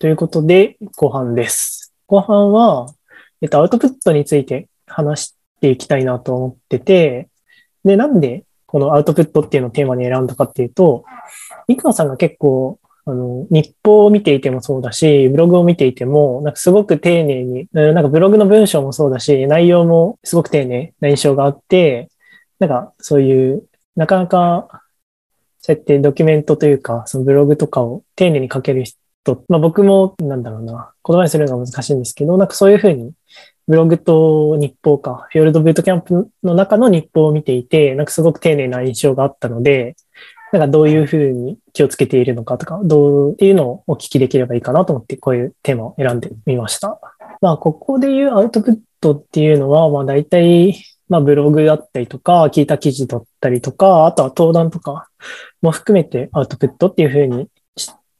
ということで、後半です。後半は、えっと、アウトプットについて話していきたいなと思ってて、で、なんでこのアウトプットっていうのをテーマに選んだかっていうと、生野さんが結構、あの、日報を見ていてもそうだし、ブログを見ていても、なんかすごく丁寧に、なんかブログの文章もそうだし、内容もすごく丁寧な印象があって、なんかそういう、なかなか、そうやってドキュメントというか、そのブログとかを丁寧に書ける人、まあ僕も、なんだろうな、言葉にするのが難しいんですけど、なんかそういうふうに、ブログと日報か、フィヨルドブートキャンプの中の日報を見ていて、なんかすごく丁寧な印象があったので、なんかどういうふうに気をつけているのかとか、どういうのをお聞きできればいいかなと思って、こういうテーマを選んでみました。まあ、ここで言うアウトプットっていうのは、まあ大体、まあブログだったりとか、 Qiita 記事だったりとか、あとは登壇とかも含めてアウトプットっていうふうに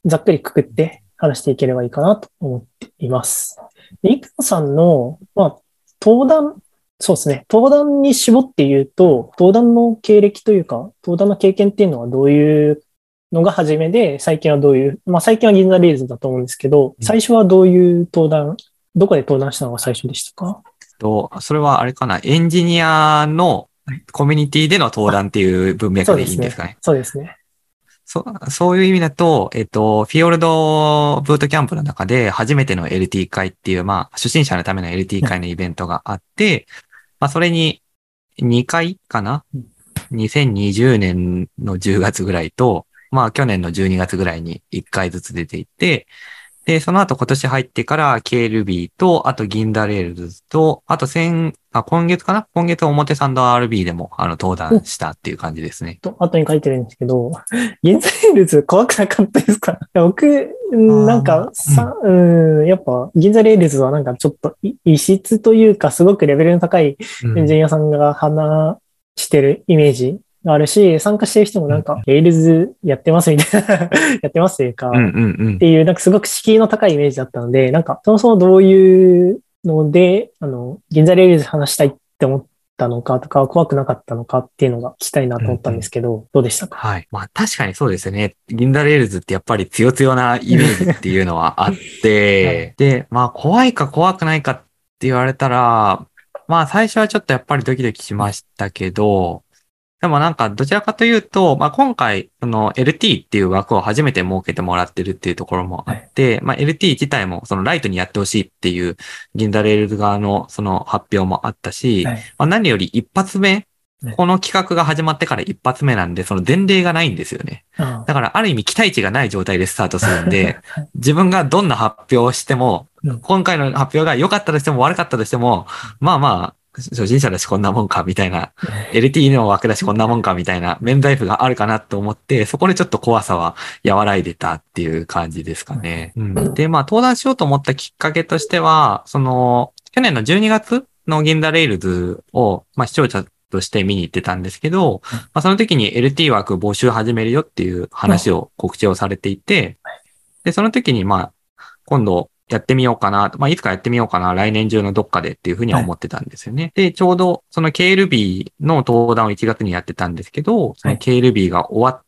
ざっくりくくって話していければいいかなと思っています。で生野さんの、まあ、登壇、そうですね。登壇に絞って言うと、登壇の経歴というか、登壇の経験っていうのはどういうのが初めで、最近はどういう、まあ最近は銀座 Rails だと思うんですけど、最初はどういう登壇、どこで登壇したのが最初でしたか？と、それはあれかな、エンジニアのコミュニティでの登壇っていう文脈でいいんですかね。そうですね。そうそういう意味だと、えっと、フィヨルドブートキャンプの中で初めての LT 会っていう、まあ、初心者のための LT 会のイベントがあって、まあ、それに2回かな？うん ?2020 年の10月ぐらいと、まあ、去年の12月ぐらいに1回ずつ出ていって、で、その後今年入ってから KLB と、あと銀座 Rails と、あと先、あ、今月かな？今月表参道 RB でも、あの、登壇したっていう感じですね。と、後に書いてるんですけど、銀座 Rails 怖くなかったですか？僕、うんなんか、さ、うん、やっぱ、銀座 Rails はなんかちょっとい異質というか、すごくレベルの高いエンジニアさんが話してるイメージがあるし、参加してる人もなんか、 Rails やってますみたいな、やってますというか、うんうんうんっ。ていう、なんかすごく敷居の高いイメージだったので、なんか、そもそもどういうので、あの、銀座 Rails 話したいって思ったのかとか、怖くなかったのかっていうのが聞きたいなと思ったんですけど、どうでしたか？はい。まあ確かにそうですよね。銀座 Rails ってやっぱり強強なイメージっていうのはあって、で、まあ怖いか怖くないかって言われたら、まあ最初はちょっとやっぱりドキドキしましたけど、でもなんかどちらかというと、まあ今回、その LT っていう枠を初めて設けてもらってるっていうところもあって、まあ LT 自体もそのライトにやってほしいっていう銀座 Rails 側のその発表もあったし、はい。まあ何より一発目ね、この企画が始まってから一発目なんで、その前例がないんですよね。あだからある意味期待値がない状態でスタートするんで、はい。自分がどんな発表をしてもうん、今回の発表が良かったとしても悪かったとしても、まあまあ、初心者だしこんなもんかみたいな、LT の枠だしこんなもんかみたいな免罪符があるかなと思って、そこでちょっと怖さは和らいでたっていう感じですかね。うん。で、まあ登壇しようと思ったきっかけとしては、その、去年の12月の銀座レイルズを、まあ視聴者として見に行ってたんですけど、まあその時に LT 枠募集始めるよっていう話を告知をされていて、で、その時にまあ、今度やってみようかな、まあいつかやってみようかな、来年中のどっかでっていうふうには思ってたんですよね。で、ちょうどその KLB の登壇を1月にやってたんですけど、その KLB が終わっ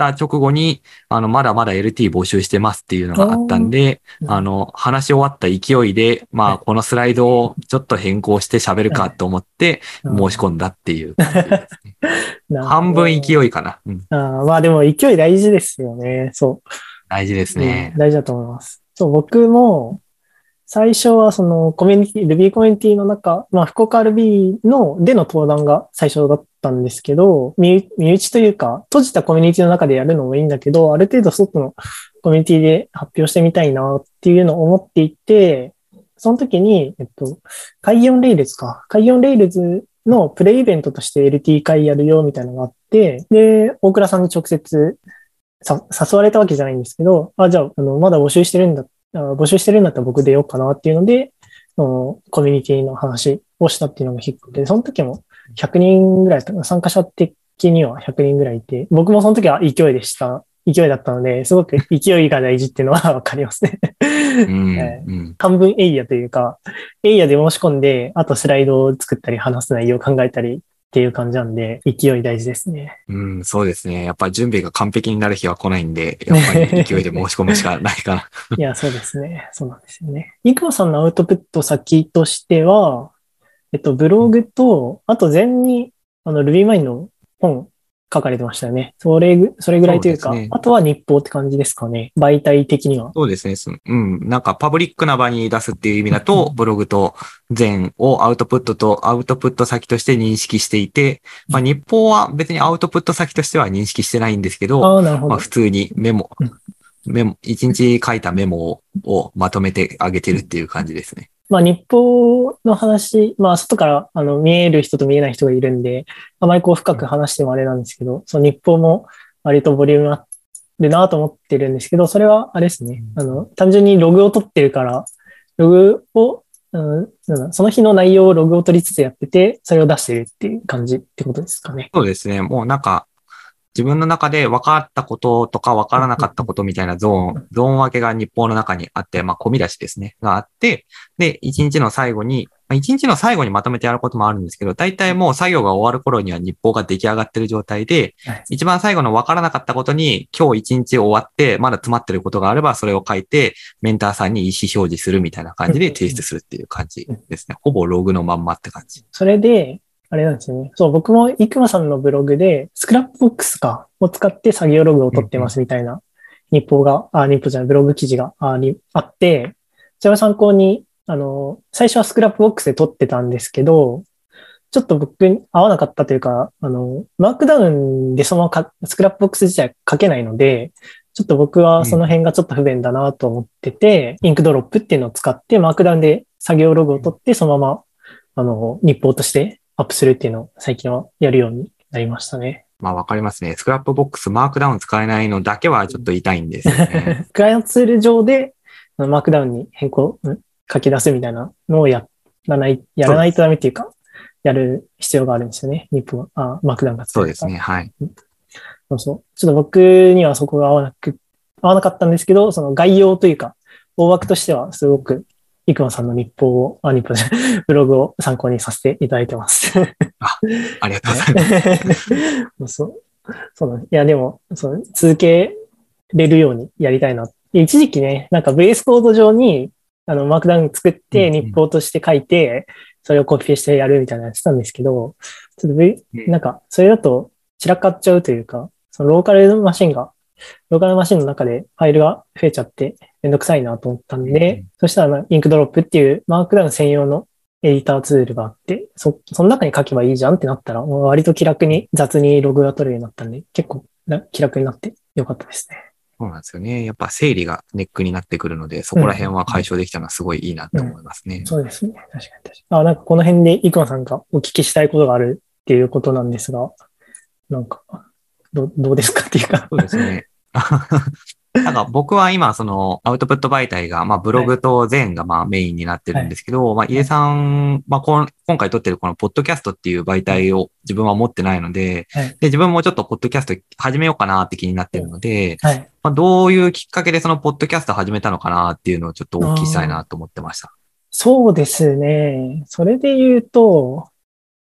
た直後に、あの、まだまだ LT 募集してますっていうのがあったんで、あの、話し終わった勢いで、まあ、はいこのスライドをちょっと変更して喋るかと思って申し込んだっていうね。半分い。勢いかな。うん、あーまあでも勢い大事ですよね。そう。大事ですねうん。大事だと思います。そう、僕も、最初はそのコミュニティ、Ruby コミュニティの中、まあ福岡 RB の、での登壇が最初だったんですけど、身内というか、閉じたコミュニティの中でやるのもいいんだけど、ある程度外のコミュニティで発表してみたいなっていうのを思っていて、その時に、えっと、海4レイルズか。海4レイルズのプレイイベントとして LT 会やるよみたいなのがあって、で、大倉さんに直接さ誘われたわけじゃないんですけど、あ、じゃあ、あの、まだ募集してるんだ、あ募集してるんだったら僕出ようかなっていうので、そのコミュニティの話をしたっていうのが引っかけで、その時も100人ぐらい参加者的には100人ぐらいいて、僕もその時は勢いでした、勢いだったので、すごく勢いが大事っていうのは わかりますね。うん。半分エイヤというか、エイヤで申し込んで、あとスライドを作ったり話す内容を考えたりっていう感じなんで、勢い大事ですね。うん、そうですね。やっぱり準備が完璧になる日は来ないんで、やっぱり勢いで申し込むしかないかな。いや、そうですね。そうなんですよね。イクマさんのアウトプット先としては、えっと、ブログと、あと前に、あの、RubyMine の本書かれてましたよね。それぐ、それぐらいというか、そうねあとは日報って感じですかね。媒体的には。そうですね。うん。なんかパブリックな場に出すっていう意味だと、ブログと全をアウトプットとアウトプット先として認識していて、まあ日報は別にアウトプット先としては認識してないんですけど、ああ、なるほどまあ普。通にメモうん、メモ、一日書いたメモをまとめてあげてるっていう感じですね。まあ、日報の話、まあ、外から、あの、見える人と見えない人がいるんで、あまりこう深く話してもあれなんですけど、その日報も割とボリュームあるなと思ってるんですけど、それはあれですね。あの、単純にログを取ってるから、ログを、うん、その日の内容をログを取りつつやってて、それを出してるっていう感じってことですかね。そうですね。もうなんか、自分の中で分かったこととか分からなかったことみたいなゾーン、ゾーン分けが日報の中にあって、まあ、込み出しですね、があって、で、一日の最後に、まあ、一日の最後にまとめてやることもあるんですけど、大体もう作業が終わる頃には日報が出来上がってる状態ではい、一番最後の分からなかったことに、今日一日終わって、まだ詰まってることがあれば、それを書いて、メンターさんに意思表示するみたいな感じで提出するっていう感じですね。ほぼログのまんまって感じ。それで、あれなんですよね。そう、僕もイクマさんのブログで、 Scrapbox か、を使って作業ログを取ってますみたいな日報が、あ、日報じゃない、ブログ記事があにあって、それを参考に、あの、最初は Scrapbox で取ってたんですけど、ちょっと僕に合わなかったというか、あの、 Markdown でそのままか Scrapbox 自体書けないので、ちょっと僕はその辺がちょっと不便だなと思ってて、 Inkdrop っていうのを使って、 Markdown で作業ログを取って、そのまま、あの、日報としてアップするっていうのを最近はやるようになりましたね。まあわかりますね。 Scrapbox、Markdown 使えないのだけはちょっと痛いんですよね。クライアントツール上で、 Markdown に変更、ん書き出すみたいなのをやらない、やらないとダメっていうか、やる必要があるんですよね。日本、あ、 Markdownがそうですね。はい。そうそう。ちょっと僕にはそこが合わなく、合わなかったんですけど、その概要というか、大枠としてはすごく、イクマさんの日報を、あ、日報じゃない、ブログを参考にさせていただいてます。ありがとうございます。そう。そうなんいや、でも、そう、続けれるようにやりたいな。一時期ね、なんか VS コード上に、あの、マークダウン作って、うんうん日報として書いて、それをコピペしてやるみたいなのやってたんですけど、ちょっと V、うんなんか、それだと散らかっちゃうというか、そのローカルマシンが、ローカルマシンの中でファイルが増えちゃってめんどくさいなと思ったんで、うんそしたらな Inkdrop っていう Markdown 専用のエディターツールがあって、そ、その中に書けばいいじゃんってなったら、割と気楽に雑にログが取れるようになったんで、結構な気楽になってよかったですね。そうなんですよね。やっぱ整理がネックになってくるので、そこら辺は解消できたのはすごいいいなって思いますね。そうですね。確かに確かに。あ、なんかこの辺でイクマさんがお聞きしたいことがあるっていうことなんですが、なんか、どどうですかっていうか。そうですね。なんか僕は今、そのアウトプット媒体が、まあブログと全がまあメインになってるんですけど、まあ家さん、まあこん今回撮ってるこのポッドキャストっていう媒体を自分は持ってないので、はいで自分もちょっとポッドキャスト始めようかなって気になってるので、はい。まあどういうきっかけでそのポッドキャスト始めたのかなっていうのをちょっとお聞きしたいなと思ってました。そうですね。それで言うと、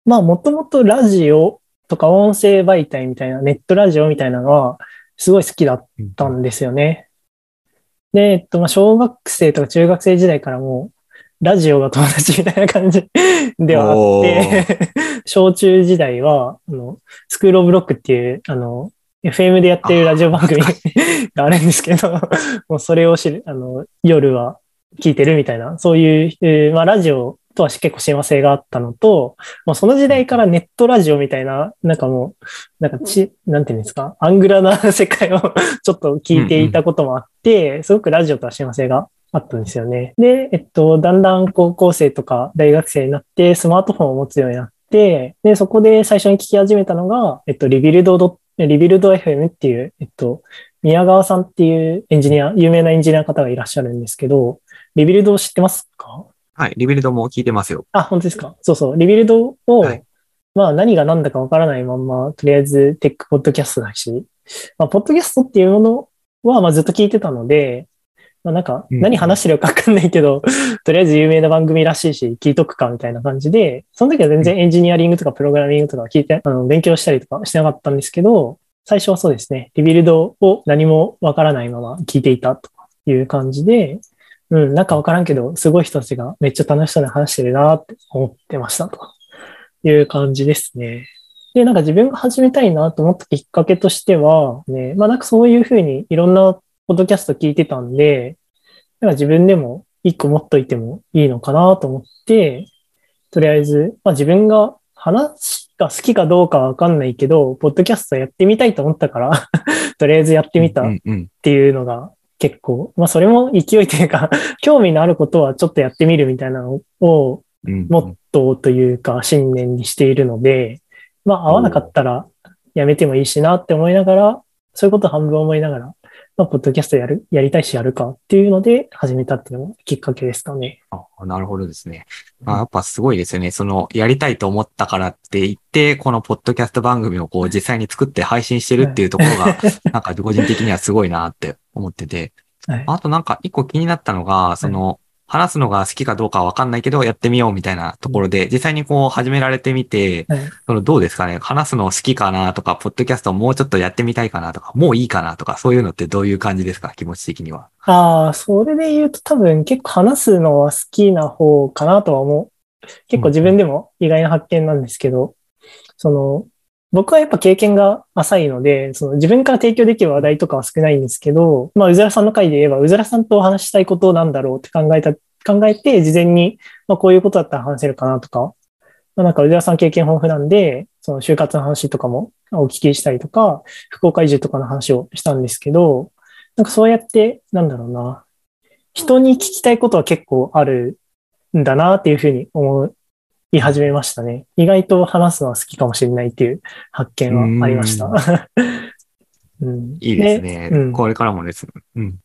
まあもともとラジオとか音声媒体みたいな、ネットラジオみたいなのはすごい好きだったんですよね。で、えっと、まあ小学生とか中学生時代からもう、ラジオが友達みたいな感じ ではあって、小中時代は、あの、スクールオブロックっていう、あの、FM でやってるラジオ番組 があるんですけど、もうそれを知る、あの、夜は聞いてるみたいな、そういう、えーまあ、ラジオとは結構親和性があったのと、もうその時代からネットラジオみたいな、なんかもう、なんかち、なんていうんですか、アングラな世界を ちょっと聞いていたこともあって、すごくラジオとは親和性があったんですよね。で、えっと、だんだん高校生とか大学生になってスマートフォンを持つようになって、で、そこで最初に聞き始めたのが、えっと、 Rebuild ド、 Rebuild FM っていう、えっと、宮川さんっていうエンジニア、有名なエンジニアの方がいらっしゃるんですけど、 Rebuild を知ってますか？はい。 Rebuild も聞いてますよ。あ、本当ですか？そうそう。 Rebuild を、はいまあ何が何だかわからないまんま、とりあえずテックポッドキャストだし、まあ、ポッドキャストっていうものは、まあずっと聞いてたので、まあなんか、うん何話してるかわかんないけど、とりあえず有名な番組らしいし、聞いとくかみたいな感じで、その時は全然エンジニアリングとかプログラミングとか聞いて、あの、勉強したりとかしてなかったんですけど、最初はそうですね、リビルドを何もわからないまま聞いていたという感じで、うん、なんかわからんけど、すごい人たちがめっちゃ楽しそうに話してるなって思ってましたという感じですね。で、なんか自分が始めたいなと思ったきっかけとしては、ね、まあなんかそういうふうにいろんなポッドキャスト聞いてたんで、なんか自分でも一個持っといてもいいのかなと思って、とりあえず、まあ自分が話が好きかどうかわかんないけど、ポッドキャストやってみたいと思ったから とりあえずやってみたっていうのが結構、まあそれも勢いというか 興味のあることはちょっとやってみるみたいなのを、モットーというか信念にしているので、まあ合わなかったらやめてもいいしなって思いながら、そういうこと半分思いながらまあ、ポッドキャストやる、やりたいしやるかっていうので始めたっていうのがきっかけですかね。あなるほどですね。あやっぱすごいですよね。その、やりたいと思ったからって言って、このポッドキャスト番組をこう実際に作って配信してるっていうところが、なんか個人的にはすごいなって思ってて。はい、あとなんか一個気になったのが、その、話すのが好きかどうかはわかんないけど、やってみようみたいなところで、実際にこう始められてみて、そのどうですかね？話すの好きかなとか、ポッドキャストもうちょっとやってみたいかなとか、もういいかなとか、そういうのってどういう感じですか？気持ち的には。ああ、それで言うと多分結構話すのは好きな方かなとは思う。結構自分でも意外な発見なんですけど、うん、その、僕はやっぱ経験が浅いので、その自分から提供できる話題とかは少ないんですけど、まあ、うずらさんの回で言えば、うずらさんとお話したいことなんだろうって考えた、考えて、事前に、まあ、こういうことだったら話せるかなとか、まあ、なんかうずらさん経験豊富なんで、その就活の話とかもお聞きしたりとか、福岡移住とかの話をしたんですけど、なんかそうやって、なんだろうな、人に聞きたいことは結構あるんだなっていうふうに思い始めましたね。意外と話すのは好きかもしれないっていう発見はありました。うん、いいですね、うん、これからもです。うん。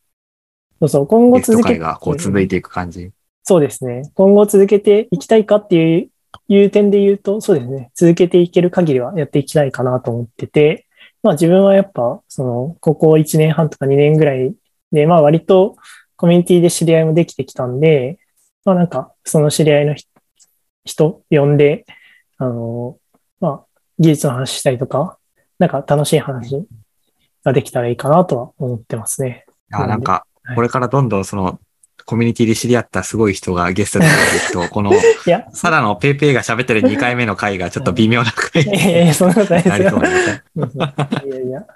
そうそう、今後続けて。がこう続いていく感じ。そうですね。今後続けていきたいかっていういう点で言うと、そうですね。続けていける限りはやっていきたいかなと思ってて、まあ自分はやっぱ、その、ここ1年半とか2年ぐらいで、まあ割とコミュニティで知り合いもできてきたんで、まあなんか、その知り合いの人呼んで、あの、まあ、技術の話したりとか、なんか楽しい話ができたらいいかなとは思ってますね。あなんか、これからどんどんその、コミュニティで知り合ったすごい人がゲストで来ると、この、サダのペイペイが喋ってる2回目の回がちょっと微妙な回に いやいや、そんなことないですよ。いやいや。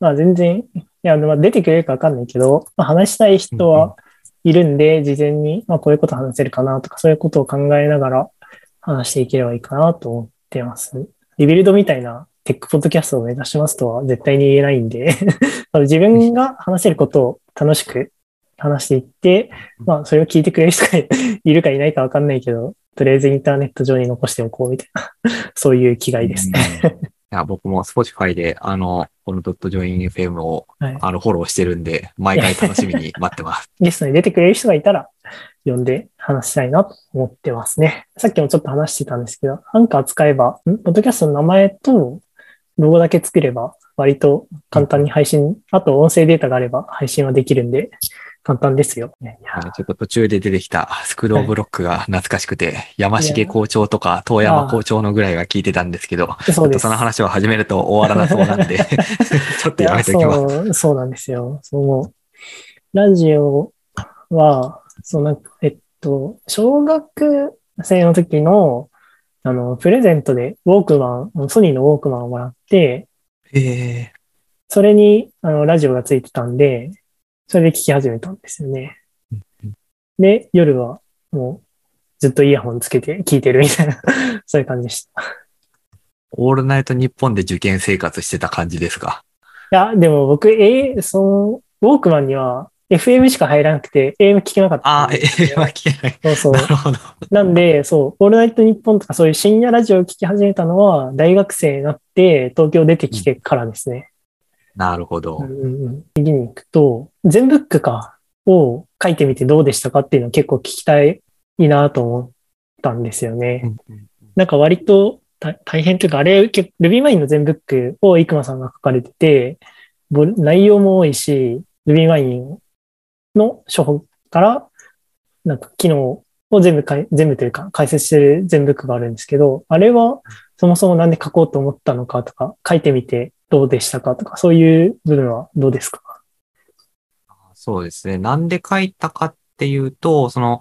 まあ全然、いや、まあ、出てくれるかわかんないけど、まあ、話したい人はいるんで、事前に、まあこういうこと話せるかなとか、そういうことを考えながら、話していければいいかなと思ってます。リビルドみたいなテックポッドキャストを目指しますとは絶対に言えないんで。自分が話せることを楽しく話していって、まあ、それを聞いてくれる人が いるかいないかわかんないけど、とりあえずインターネット上に残しておこうみたいな。そういう気概です。ねいや、僕も Spotify で、あの、このドットジョイン FM を、はい、あの、フォローしてるんで、毎回楽しみに待ってます。ゲストに出てくれる人がいたら、呼んで話したいなと思ってますね。さっきもちょっと話してたんですけど、アンカー使えば、ん？ポッドキャストの名前とロゴだけ作れば、割と簡単に配信、あと音声データがあれば配信はできるんで、簡単ですよ。ちょっと途中で出てきたスクローブロックが懐かしくて、はい、山重校長とか遠山校長のぐらいは聞いてたんですけど、ちょっとその話を始めると終わらなそうなんで ちょっとやめておきますそう。そうなんですよ。その、ラジオは、その、えっと、小学生の時の、あの、プレゼントでウォークマン、ソニーのウォークマンをもらって、えー、それに、あの、ラジオがついてたんで、それで聞き始めたんですよね。で、夜はもうずっとイヤホンつけて聞いてるみたいな そういう感じでした。オールナイト日本で受験生活してた感じですか？いや、でも僕、えー、その、ウォークマンには FM しか入らなくて、AM 聞けなかった。ああ、AM は聞けない。そうそう。なるほど。なんで、そう、オールナイト日本とかそういう深夜ラジオを聞き始めたのは、大学生になって東京出てきてからですね。なるほど。次に行くと、全ブックかを書いてみてどうでしたかっていうのを結構聞きたいなと思ったんですよね。なんか割と大変というか、あれ、RubyMine の全ブックを生間さんが書かれてて、内容も多いし、RubyMine の処方からなんか機能を全部かい、全部というか解説してる全ブックがあるんですけど、あれはそもそもなんで書こうと思ったのかとか、書いてみてどうでしたかとか、そういう部分はどうですか？そうですね。なんで書いたかっていうと、その、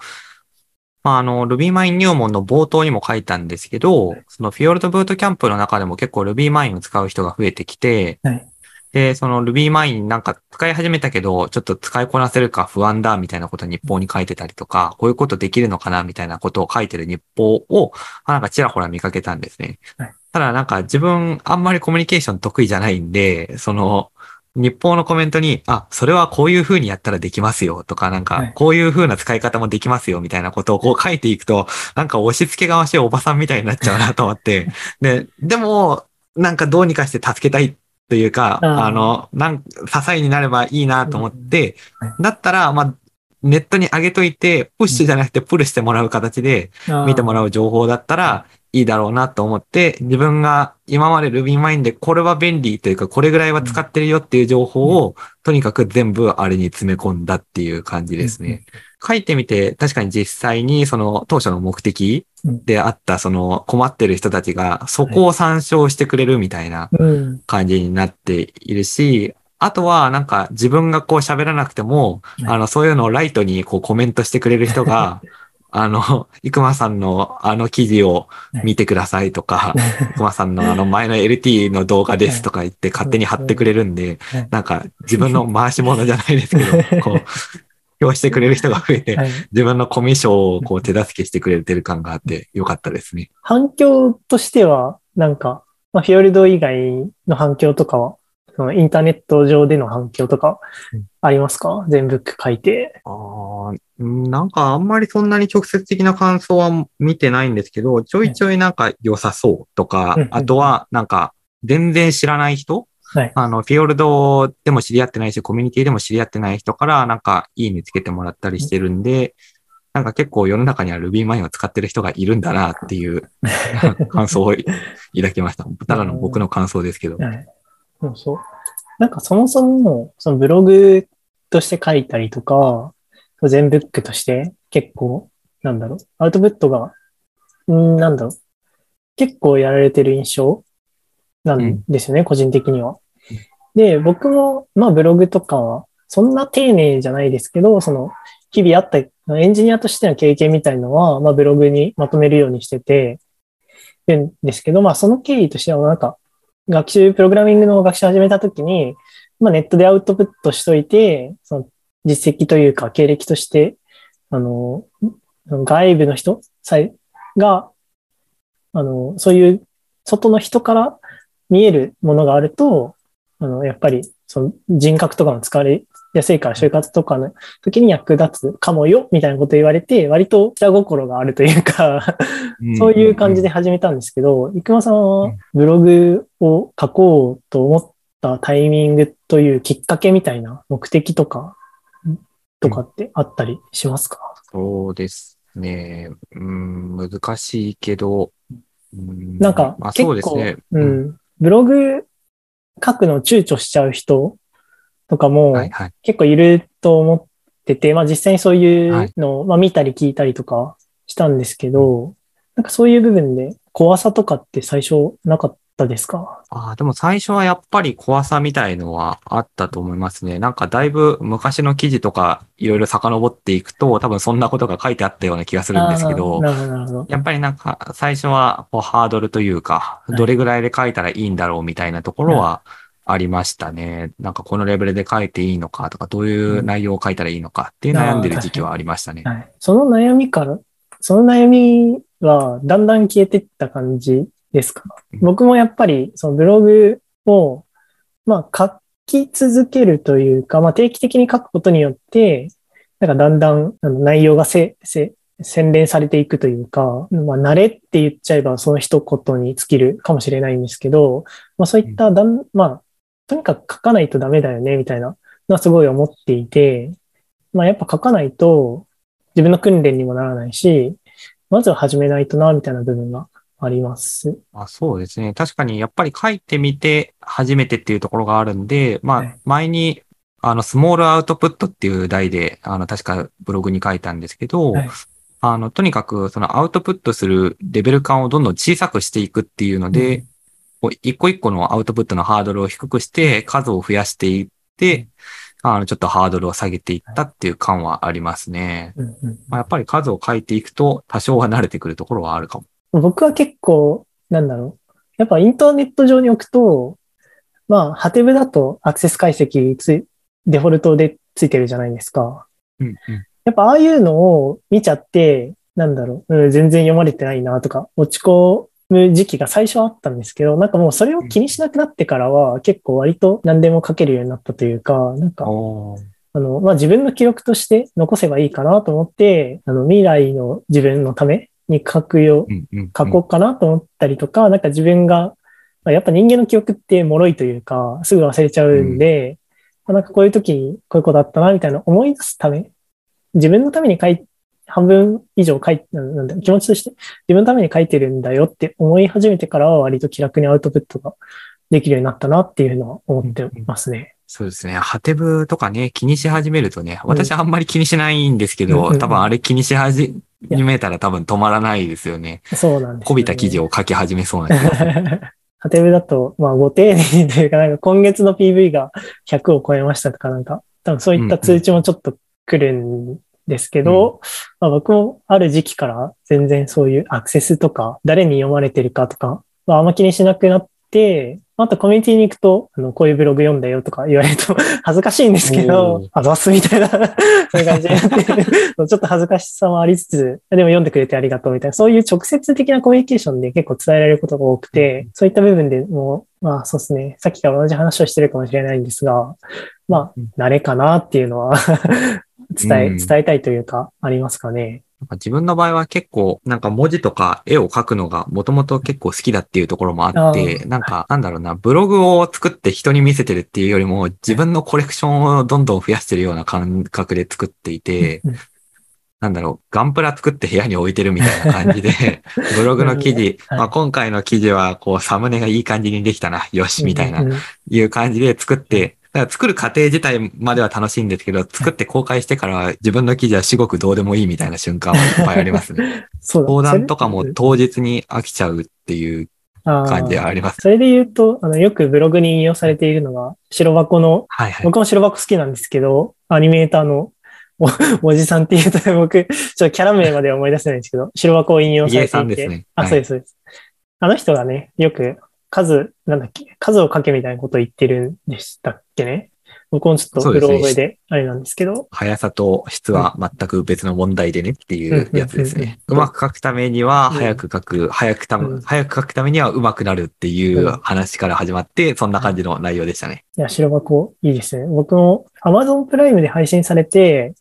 まあ、あの、RubyMine 入門の冒頭にも書いたんですけど、そのフィヨルドブートキャンプの中でも結構 RubyMine を使う人が増えてきて、はいで、その RubyMine なんか使い始めたけど、ちょっと使いこなせるか不安だみたいなことを日報に書いてたりとか、こういうことできるのかなみたいなことを書いてる日報を、まあなんかちらほら見かけたんですね。はい。ただなんか自分あんまりコミュニケーション得意じゃないんで、その、日報のコメントに、あ、それはこういう風にやったらできますよとか、なんかはい、こういう風な使い方もできますよみたいなことをこう書いていくと、なんか押し付けがましいおばさんみたいになっちゃうなと思って、で、でも、なんかどうにかして助けたいというか、あの、なん、支えになればいいなと思ってだったら、まあ、ネットに上げといて、プッシュじゃなくてプルしてもらう形で見てもらう。う情報だったらいいだろうなと思って、自分が今まで RubyMine でこれは便利というか、これぐらいは使ってるよっていう情報を、とにかく全部あれに詰め込んだっていう感じですね。書いてみて、確かに実際にその当初の目的であったその困ってる人たちがそこを参照してくれるみたいなうん。感じになっているし、あとはなんか自分がこう喋らなくても、はい。あのそういうのをライトにこうコメントしてくれる人が、あの、生駒さんのあの記事を見てくださいとか、生駒さんのあの前の LT の動画ですとか言って勝手に貼ってくれるんではい、なんか自分の回し物じゃないですけど、こう、表してくれる人が増えて、はい自分のコミッションをこう手助けしてくれてる感があってよかったですね。反響としては、なんか、まあ、フィヨルド以外の反響とかは、そのインターネット上での反響とかうんありますか？全ブック書いて。ああ、うんなんかあんまりそんなに直接的な感想は見てないんですけど、ちょいちょいなんか良さそうとかうん、あとはなんか全然知らない人はい。あの、フィヨルドでも知り合ってないし、コミュニティでも知り合ってない人からなんかいいねつけてもらったりしてるんで、なんか結構世の中には RubyMine を使ってる人がいるんだなっていう 感想を抱きました。ただの僕の感想ですけど。はい。そうそう。なんかそもそも、そのブログとして書いたりとか、全ブックとして結構、なんだろう、アウトプットが、んーなんだろう、結構やられてる印象なんですよね、個人的には。で、僕も、まあブログとかは、そんな丁寧じゃないですけど、その、日々あった、エンジニアとしての経験みたいのは、まあブログにまとめるようにしてて、るんですけど、まあその経緯としては、なんか、学習、プログラミングの学習を始めたときに、まあネットでアウトプットしといて、その実績というか経歴として、あの、外部の人さいが、あの、そういう外の人から見えるものがあると、あの、やっぱり、その人格とかも使われやすいから、就活とかの時に役立つかもよ、みたいなこと言われて、割と下心があるというか、そういう感じで始めたんですけど、生駒さんはブログを書こうと思ったタイミングというきっかけみたいな目的とか、とかってあったりしますか、そうですね。うん、難しいけど、うん。なんかまあ、そうですね。うん、ブログ書くの躊躇しちゃう人とかもはいはい。結構いると思ってて、まあ実際にそういうのを、まあ見たり聞いたりとかしたんですけど、なんかそういう部分で怖さとかって最初なかったですか？ああ、でも最初はやっぱり怖さみたいのはあったと思いますね。なんかだいぶ昔の記事とかいろいろ遡っていくと多分そんなことが書いてあったような気がするんですけど。やっぱりなんか最初はこうハードルというか、いどれぐらいで書いたらいいんだろうみたいなところはありましたね。なんかこのレベルで書いていいのかとか、どういう内容を書いたらいいのかっていう悩んでる時期はありましたね。はい。その悩みから、その悩みはだんだん消えていった感じですか？うん。僕もやっぱりそのブログを、まあ書き続けるというか、まあ定期的に書くことによって、なんかだんだんあの内容がせ、せ、洗練されていくというか、まあ慣れって言っちゃえばその一言に尽きるかもしれないんですけど、まあそういっただん、まあとにかく書かないとダメだよね、みたいなのはすごい思っていて、まあやっぱ書かないと自分の訓練にもならないし、まずは始めないとな、みたいな部分があります。あそうですね。確かにやっぱり書いてみて初めてっていうところがあるんで、まはいあ前にあの、スモールアウトプットっていう題で、あの、確かブログに書いたんですけど、はいあの、とにかく、そのアウトプットするレベル感をどんどん小さくしていくっていうので、うん一個一個のアウトプットのハードルを低くして、数を増やしていって、あの、ちょっとハードルを下げていったっていう感はありますね。まあ、やっぱり数を書いていくと、多少は慣れてくるところはあるかも。僕は結構、なんだろう。やっぱインターネット上に置くと、まあ、ハテブだとアクセス解析つい、デフォルトでついてるじゃないですか。うん、うん。やっぱああいうのを見ちゃって、なんだろう、うん、全然読まれてないなとか、落ち込む時期が最初はあったんですけど、なんかもうそれを気にしなくなってからは結構割と何でも書けるようになったというか、なんか、あの、まあ、自分の記録として残せばいいかなと思って、あの、未来の自分のために書くよう、うん、うん。書こうかなと思ったりとか、なんか自分が、まあやっぱ人間の記憶って脆いというか、すぐ忘れちゃうんで、まあなんかこういう時にこういうことあったな、みたいな思い出すため、自分のために書い、半分以上書いて、なんだ気持ちとして自分のために書いてるんだよって思い始めてからは割と気楽にアウトプットができるようになったなっていうのは思ってますね。そうですね。ハテブとかね、気にし始めるとね、私あんまり気にしないんですけど、うんうんうん多分あれ気にし始めたら多分止まらないですよね。そうなんです、ね。こびた記事を書き始めそうな気がする。ハテブだと、まあ、ご丁寧にというか、なんか今月の PV が100を超えましたとか、なんか、多分そういった通知もちょっと来るんですけど、まあ、僕もある時期から全然そういうアクセスとか、誰に読まれてるかとか、まあ、あんま気にしなくなって、あとコミュニティに行くと、あの、こういうブログ読んだよとか言われると 恥ずかしいんですけおどー、あざっすみたいな、そういう感じで ちょっと恥ずかしさもありつつ、でも読んでくれてありがとうみたいな、そういう直接的なコミュニケーションで結構伝えられることが多くて、そういった部分でもう、まあそうですね、さっきから同じ話をしてるかもしれないんですが、まうん。あ、慣れかなっていうのは伝え、うん。伝えたいというか、ありますかね。自分の場合は結構、なんか文字とか絵を描くのがもともと結構好きだっていうところもあって、なんか、なんだろうな、ブログを作って人に見せてるっていうよりも、自分のコレクションをどんどん増やしてるような感覚で作っていて、うんなんだろう、ガンプラ作って部屋に置いてるみたいな感じで、ブログの記事、はい。まあ今回の記事はこうサムネがいい感じにできたな、よし、みたいないう感じで作って、だから作る過程自体までは楽しいんですけど、作って公開してからは自分の記事は至極どうでもいいみたいな瞬間はいっぱいありますね。そうだ相談とかも当日に飽きちゃうっていう感じはあります。それで言うと、あの、よくブログに引用されているのが、白箱の、はいはい。僕も白箱好きなんですけど、アニメーターのおおじさんっていうと、僕、ちょっとキャラ名までは思い出せないんですけど、白箱を引用されていて。さんですねあ、はいそうです、そうです。あの人がね、よく数、なんだっけ、数をかけみたいなことを言ってるんでしたっけね。僕もちょっとブログであれなんですけど、速さと質は全く別の問題でねっていうやつですね。ううんまく書くためにはうん早く書く、早くたうん早く書くためには上手くなるっていう話から始まって、そんな感じの内容でしたね。いや、白箱いいですね。僕も Amazon プライムで配信されて、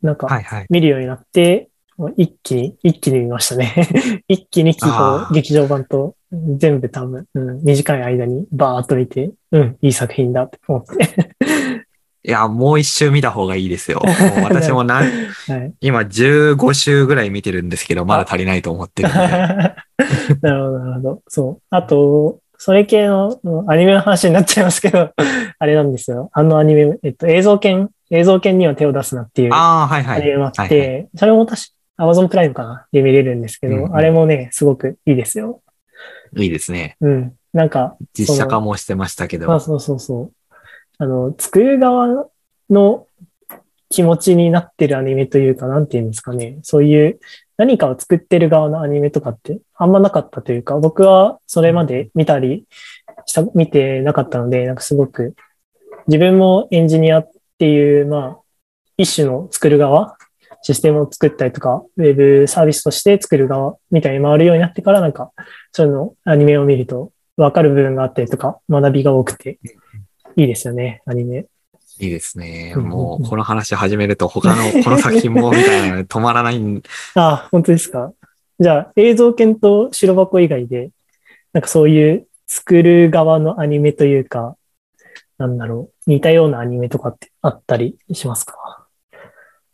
なんかはいはい。見るようになって、一気に、一気に見ましたね。一気に劇場版と全部多分、うん、短い間にバーっと見て、うん、いい作品だって思って。いや、もう一周見た方がいいですよ。もう私もなんはい。今15週ぐらい見てるんですけど、まだ足りないと思ってるんで。なるほど、なるほど。そう。あと、それ系のうんアニメの話になっちゃいますけど、あれなんですよ。あのアニメ、えっと、映像犬、映像犬には手を出すなっていうああ、はいはい。アニメもあはいって、はいそれも確か、Amazon プライムかな？で見れるんですけど、うんうんあれもね、すごくいいですよ。いいですね。うん。なんか、実写化もしてましたけど。まあそうそうそう。あの、作る側の気持ちになってるアニメというか、なんていうんですかね。そういう何かを作ってる側のアニメとかってあんまなかったというか、僕はそれまで見たりした、見てなかったので、なんかすごく自分もエンジニアっていう、まあ、一種の作る側、システムを作ったりとか、ウェブサービスとして作る側みたいに回るようになってから、なんか、そのアニメを見るとわかる部分があったりとか、学びが多くて、いいですよね、アニメ。いいですね。もう、この話始めると他の、この作品もみたいな 止まらないん。あ、本当ですか。じゃあ、映像犬と白箱以外で、なんかそういう作る側のアニメというか、なんだろう、似たようなアニメとかってあったりしますか？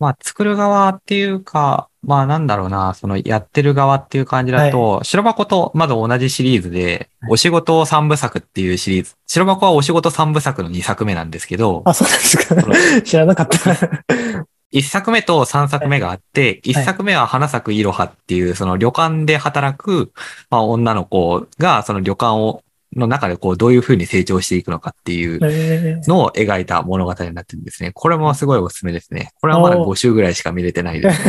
まあ、作る側っていうか、まあなんだろうな、そのやってる側っていう感じだと、白箱とまだ同じシリーズで、はいお仕事三部作っていうシリーズ。白箱はお仕事三部作の2作目なんですけど、あ、そうなんですか。知らなかった。1作目と3作目があって、1作目は花咲くいろはっていう、その旅館で働く、まあ、女の子が、その旅館を、の中でこう、どういう風に成長していくのかっていうえー。のを描いた物語になってるんですね。これもすごいおすすめですね。これはまだ5週ぐらいしか見れてないで。す。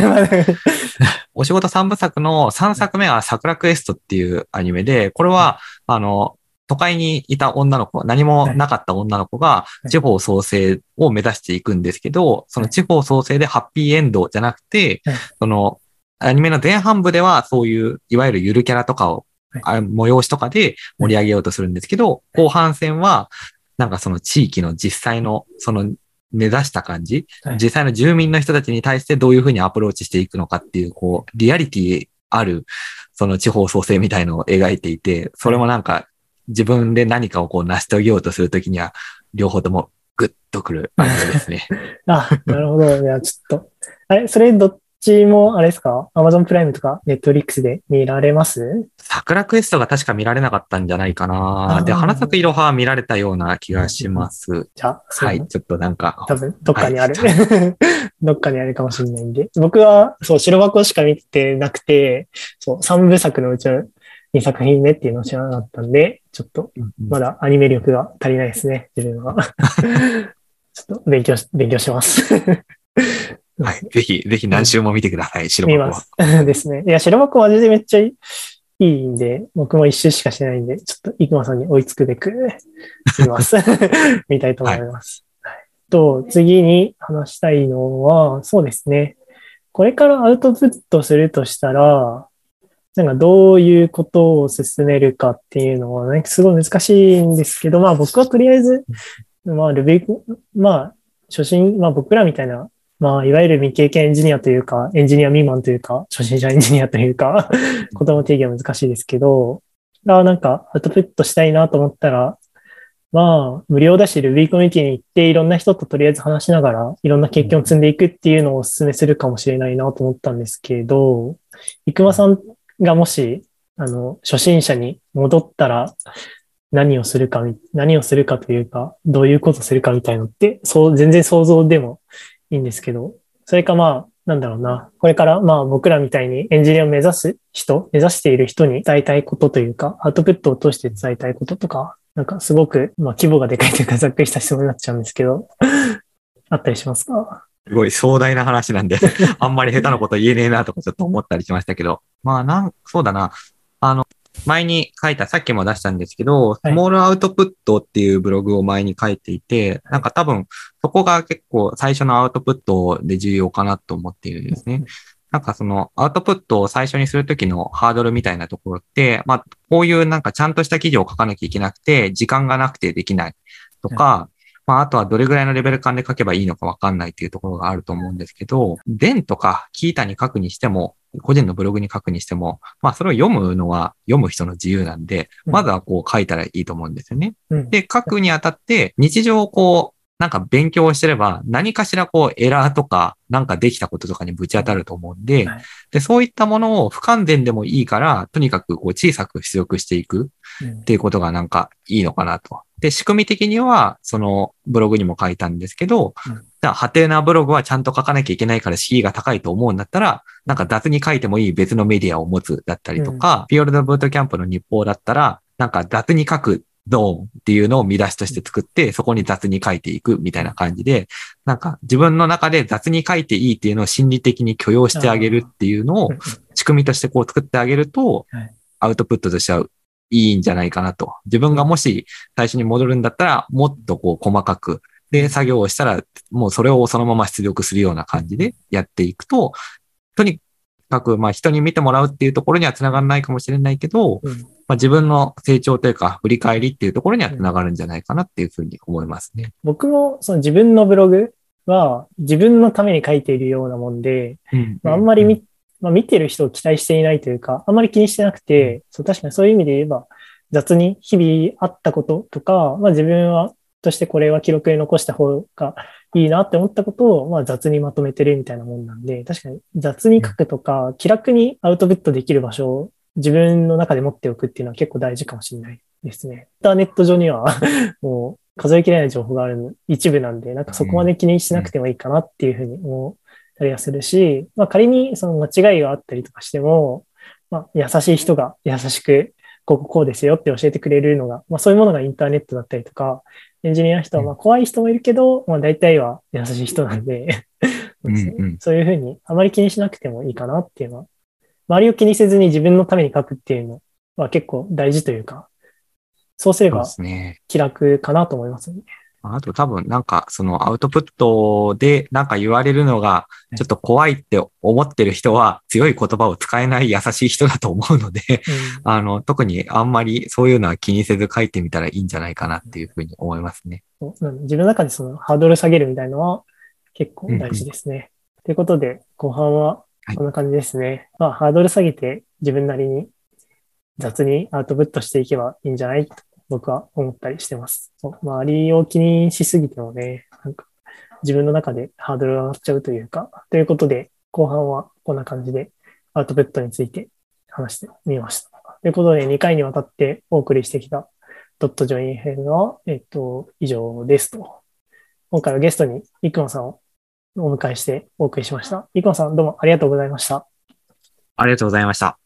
お仕事3部作の3作目は桜クエストっていうアニメで、これは、あの、都会にいた女の子、何もなかった女の子がい。地方創生を目指していくんですけど、その地方創生でハッピーエンドじゃなくてはい、その、アニメの前半部ではそういう、いわゆるゆるキャラとかを、催しとかで盛り上げようとするんですけど、後半戦は、なんかその地域の実際の、その目指した感じ、はい実際の住民の人たちに対してどういうふうにアプローチしていくのかっていう、こう、リアリティある、その地方創生みたいのを描いていて、それもなんか自分で何かをこう成し遂げようとするときには、両方ともグッとくるアニメですね。あ、なるほど。いや、ちょっと。あれ、それどっちも、あれですか ?Amazon プライムとか Netflix で見られます？桜クエストが確か見られなかったんじゃないかな。で、花咲くいろはは見られたような気がします。じゃあ、はい、ちょっとなんか、多分、どっかにある。は どっかにあるかもしれないんで。僕は、そう、白箱しか見てなくて、そう、3部作のうちの2作品目っていうのを知らなかったんで、ちょっと、まだアニメ力が足りないですね、自分は。ちょっと勉強し、勉強します。はい、ぜひ、ぜひ何週も見てください、白見箱はま。す。ですね。いや、白箱マジでめっちゃいいいんで、僕も一周しかしてないんで、ちょっと、生駒さんに追いつくべく、見ます。見たいと思います。はいと、次に話したいのは、そうですね。これからアウトプットするとしたら、なんかどういうことを進めるかっていうのは、ね、すごい難しいんですけど、まあ僕はとりあえず、まあ Ruby、まあ初心、まあ僕らみたいなまあ、いわゆる未経験エンジニアというか、エンジニア未満というか、初心者エンジニアというか、言葉の定義は難しいですけど、あなんか、アウトプットしたいなと思ったら、まあ、無料だし、Ruby コミュニティに行って、いろんな人ととりあえず話しながら、いろんな経験を積んでいくっていうのをお勧めするかもしれないなと思ったんですけど、生駒さんがもし、あの、初心者に戻ったら、何をするかみ、何をするかというか、どういうことするかみたいのって、そう、全然想像でもいいんですけど、それかまあ、なんだろうな。これからまあ僕らみたいにエンジニアを目指す人、目指している人に伝えたいことというか、アウトプットを通して伝えたいこととか、なんかすごく、まあ規模がでかいというかざっくりした質問になっちゃうんですけど、あったりしますか？すごい壮大な話なんで、あんまり下手なこと言えねえなとかちょっと思ったりしましたけど。まあなん、そうだな。あの、前に書いた、さっきも出したんですけど、スモールアウトプットっていうブログを前に書いていて、なんか多分、そこが結構最初のアウトプットで重要かなと思っているんですね。なんかそのアウトプットを最初にするときのハードルみたいなところって、まあ、こういうなんかちゃんとした記事を書かなきゃいけなくて、時間がなくてできないとか、まあ、あとはどれぐらいのレベル感で書けばいいのかわかんないっていうところがあると思うんですけど、伝とかキータに書くにしても、個人のブログに書くにしても、まあそれを読むのは読む人の自由なんで、うんまずはこう書いたらいいと思うんですよね。うん。で、書くにあたって日常をこう、なんか勉強してれば何かしらこうエラーとかなんかできたこととかにぶち当たると思うんではい、で、そういったものを不完全でもいいから、とにかくこう小さく出力していくうんっていうことがなんかいいのかなと。で、仕組み的には、そのブログにも書いたんですけど、うん。じゃあ、ハテナブログはちゃんと書かなきゃいけないから敷居が高いと思うんだったら、なんか雑に書いてもいい別のメディアを持つだったりとか、フィヨルドブートキャンプの日報だったら、なんか雑に書くゾーンっていうのを見出しとして作って、そこに雑に書いていくみたいな感じで、なんか自分の中で雑に書いていいっていうのを心理的に許容してあげるっていうのをうん。仕組みとしてこう作ってあげるとはい、アウトプットとしてはいいんじゃないかなと。自分がもし最初に戻るんだったら、もっとこう細かく、で、作業をしたら、もうそれをそのまま出力するような感じでやっていくと、とにかく、まあ人に見てもらうっていうところにはつながらないかもしれないけど、うんまあ自分の成長というか、振り返りっていうところにはつながるんじゃないかなっていうふうに思いますね。僕もその自分のブログは自分のために書いているようなもんで、うんまあ、あんまり見、まあ、見てる人を期待していないというか、あんまり気にしてなくて、そう確かにそういう意味で言えば、雑に日々あったこととか、まあ自分は、としてこれは記録に残した方がいいなって思ったことを、まあ、雑にまとめてるみたいなもんなんで、確かに雑に書くとか、気楽にアウトプットできる場所を自分の中で持っておくっていうのは結構大事かもしれないですね。インターネット上には もう数えきれない情報がある一部なんで、なんかそこまで気にしなくてもいいかなっていうふうに思ったりはするし、まあ仮にその間違いがあったりとかしても、まあ優しい人が優しくこここうですよって教えてくれるのが、まあそういうものがインターネットだったりとか、エンジニアの人はまあ怖い人もいるけど、まあ大体は優しい人なんでうんうん そういうふうにあまり気にしなくてもいいかなっていうのは、周りを気にせずに自分のために書くっていうのは結構大事というか、そうすれば。気楽かなと思いますね。あと多分なんかそのアウトプットでなんか言われるのがちょっと怖いって思ってる人は強い言葉を使えない優しい人だと思うので、うん あの特にあんまりそういうのは気にせず書いてみたらいいんじゃないかなっていうふうに思いますね。自分の中でそのハードル下げるみたいなのは結構大事ですね。ということで、後半はこんな感じですね。まあ、ハードル下げて自分なりに雑にアウトプットしていけばいいんじゃないと僕は思ったりしてます。そう周りを気にしすぎてもね、なんか自分の中でハードルが上がっちゃうというか、ということで、後半はこんな感じでアウトプットについて話してみました。ということで、2回にわたってお送りしてきたドットジョイン編は、えっと、以上ですと。今回はゲストにイクマさんをお迎えしてお送りしました。イクマさんどうもありがとうございました。ありがとうございました。